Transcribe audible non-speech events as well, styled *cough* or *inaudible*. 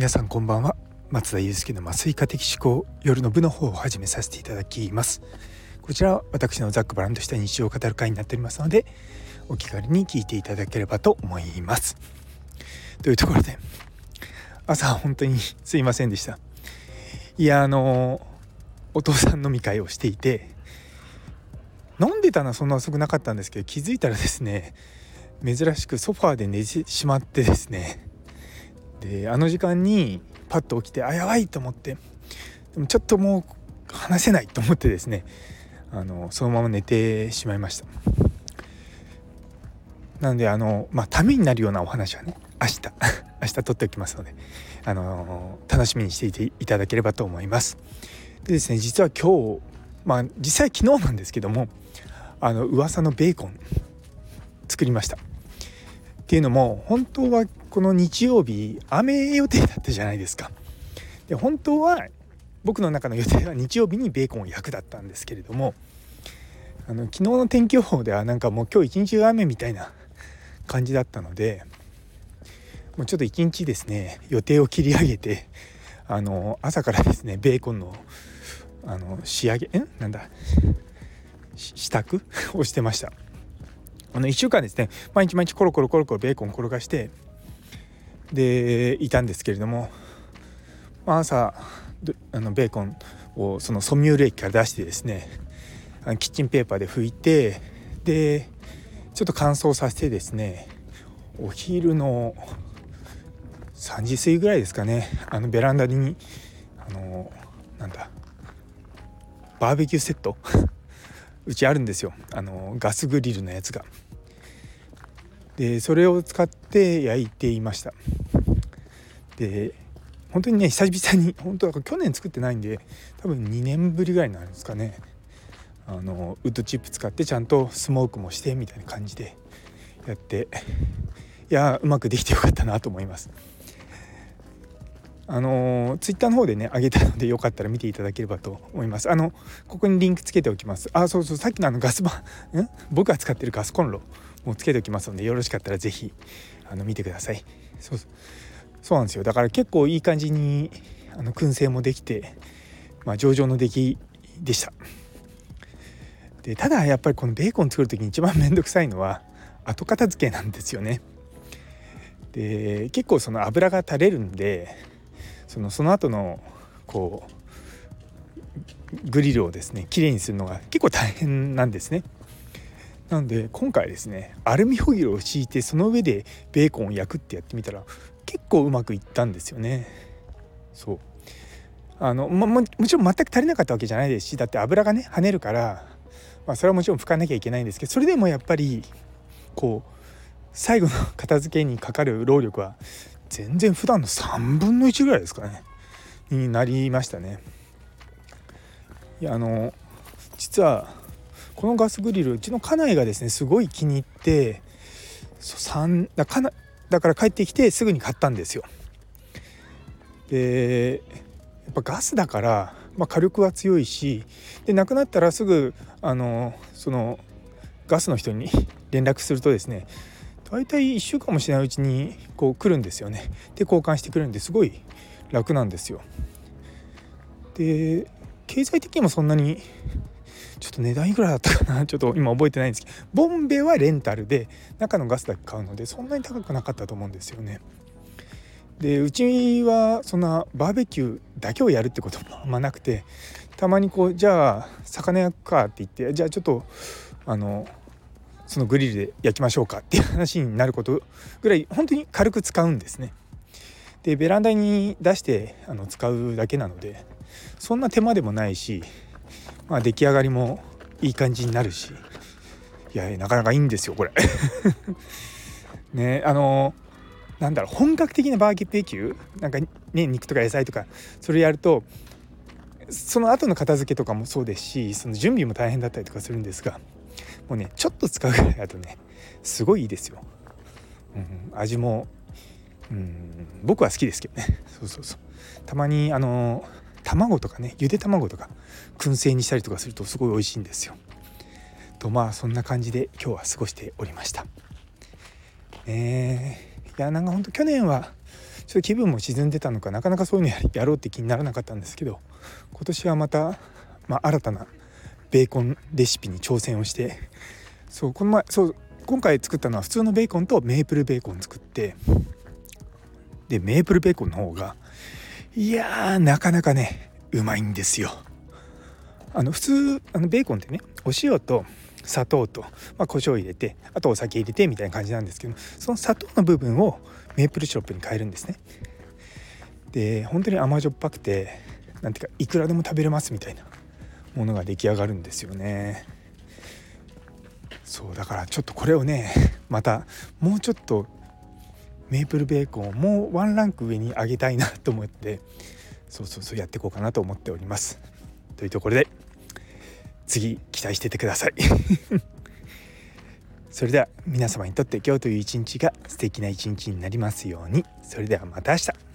皆さんこんばんは。松田祐介の麻酔科的思考夜の部の方を始めさせていただきます。こちらは私のざっくばらんとした日常を語る会になっておりますのでお気軽に聞いていただければと思います。というところで朝本当にすいませんでした。いやあのお父さん飲み会をしていて飲んでたのはそんな遅くなかったんですけど気づいたらですね珍しくソファーで寝てしまってですねであの時間にパッと起きてあやばいと思ってでもちょっともう話せないと思ってですねあのそのまま寝てしまいました。なのであのまあためになるようなお話はね明日 *laughs* 明日撮っておきますのであの楽しみにしていていただければと思います。でですね実は今日まあ実際昨日なんですけどもあの噂のベーコン作りました。っていうのも本当はこの日曜日雨予定だったじゃないですか。で本当は僕の中の予定は日曜日にベーコンを焼くだったんですけれどもあの昨日の天気予報ではなんかもう今日一日雨みたいな感じだったのでもうちょっと一日ですね予定を切り上げてあの朝からですねベーコンのあの仕上げん？なんだ？支度をしてましたあの1週間ですね毎日毎日コロコロコロコロベーコン転がしてでいたんですけれども、ま、朝あのベーコンをそのソミュール液から出してですねあのキッチンペーパーで拭いてでちょっと乾燥させてですねお昼の3時過ぎぐらいですかねあのベランダにあのなんだバーベキューセットうちあるんですよあのガスグリルのやつが。でそれを使って焼いていましたで本当にね久々に本当だから去年作ってないんで多分2年ぶりぐらいなんですかねあのウッドチップ使ってちゃんとスモークもしてみたいな感じでやっていやうまくできてよかったなと思います。あのツイッターの方でね上げたのでよかったら見ていただければと思います。あのここにリンクつけておきます。あそうそうさっきのあのガスバん *laughs* 僕が使ってるガスコンロもつけておきますのでよろしかったら是非あの見てください。そうそうなんですよだから結構いい感じにあの燻製もできて、まあ、上々の出来でした。でただやっぱりこのベーコン作る時に一番面倒くさいのは後片付けなんですよね。で結構その油が垂れるんでそのその後のこうグリルをですねきれいにするのが結構大変なんですね。なので今回ですねアルミホイルを敷いてその上でベーコンを焼くってやってみたら結構うまくいったんですよね。そうあのももちろん全く足りなかったわけじゃないですしだって油がね跳ねるから、まあ、それはもちろん拭かなきゃいけないんですけどそれでもやっぱりこう最後の片付けにかかる労力は全然普段の3分の1ぐらいですかねになりましたね。いやあの実はこのガスグリルうちの家内がですねすごい気に入って3だかなだから帰ってきてすぐに買ったんですよ。でやっぱガスだから、まあ、火力は強いしでなくなったらすぐあのそのガスの人に連絡するとですね大体1週間もしないうちにこう来るんですよね。で交換してくれるんですごい楽なんですよ。で経済的にもそんなにちょっと値段いくらだったかな？*laughs* ちょっと今覚えてないんですけどボンベはレンタルで中のガスだけ買うのでそんなに高くなかったと思うんですよね。でうちはそんなバーベキューだけをやるってこともあんまなくてたまにこうじゃあ魚焼くかって言ってじゃあちょっとあのそのグリルで焼きましょうかっていう話になることぐらい本当に軽く使うんですね。でベランダに出してあの使うだけなのでそんな手間でもないしまあ、出来上がりもいい感じになるしいやなかなかいいんですよこれ *laughs* ねあのなんだろう本格的なバーベキューなんかね肉とか野菜とかそれやるとその後の片付けとかもそうですしその準備も大変だったりとかするんですがうねちょっと使うぐらいだとねすごいいいですよ、うん、味も、うん、僕は好きですけどねそうそうそうたまにあの卵とかねゆで卵とか燻製にしたりとかするとすごい美味しいんですよ。とまあそんな感じで今日は過ごしておりました。えー、いやなんかほんと去年はちょっと気分も沈んでたのかなかなかそういうのやろうって気にならなかったんですけど今年はまた、まあ、新たなベーコンレシピに挑戦をしてそうこの前そう今回作ったのは普通のベーコンとメープルベーコン作ってでメープルベーコンの方がいやーなかなかねうまいんですよ。あの普通あのベーコンってねお塩と砂糖と、まあ、胡椒入れてあとお酒入れてみたいな感じなんですけどその砂糖の部分をメープルシロップに変えるんですね。で本当に甘じょっぱくてなんていうかいくらでも食べれますみたいな。ものが出来上がるんですよね。そうだからちょっとこれをねまたもうちょっとメープルベーコンをもうワンランク上に上げたいなと思ってそうそうそうやっていこうかなと思っております。というところで次期待しててください。*laughs* それでは皆様にとって今日という一日が素敵な一日になりますように。それではまた明日。